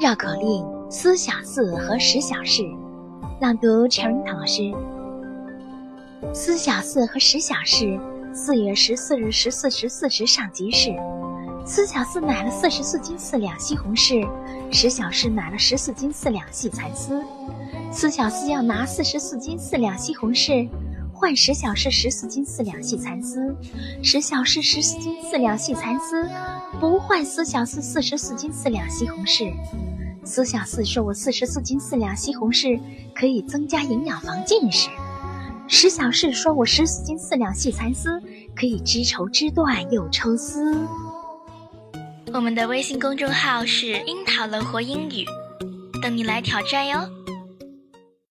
绕口令：思小四和十小时。朗读：陈润堂老师。思小四和十小时。四月十四日十四时四十上集市，思小四买了四十四斤四两西红柿，十小时买了十四斤四两细蚕丝。思小四要拿四十四斤四两西红柿换十小时十四斤四两细蚕丝，十小时十四斤四两细蚕丝不换思小四四十四斤四两西红柿。思小四说：“我四十四斤四两西红柿可以增加营养防近视。”十小时说：“我十四斤四两细蚕丝可以织绸织缎又抽丝。”我们的微信公众号是“樱桃乐活英语”，等你来挑战哟。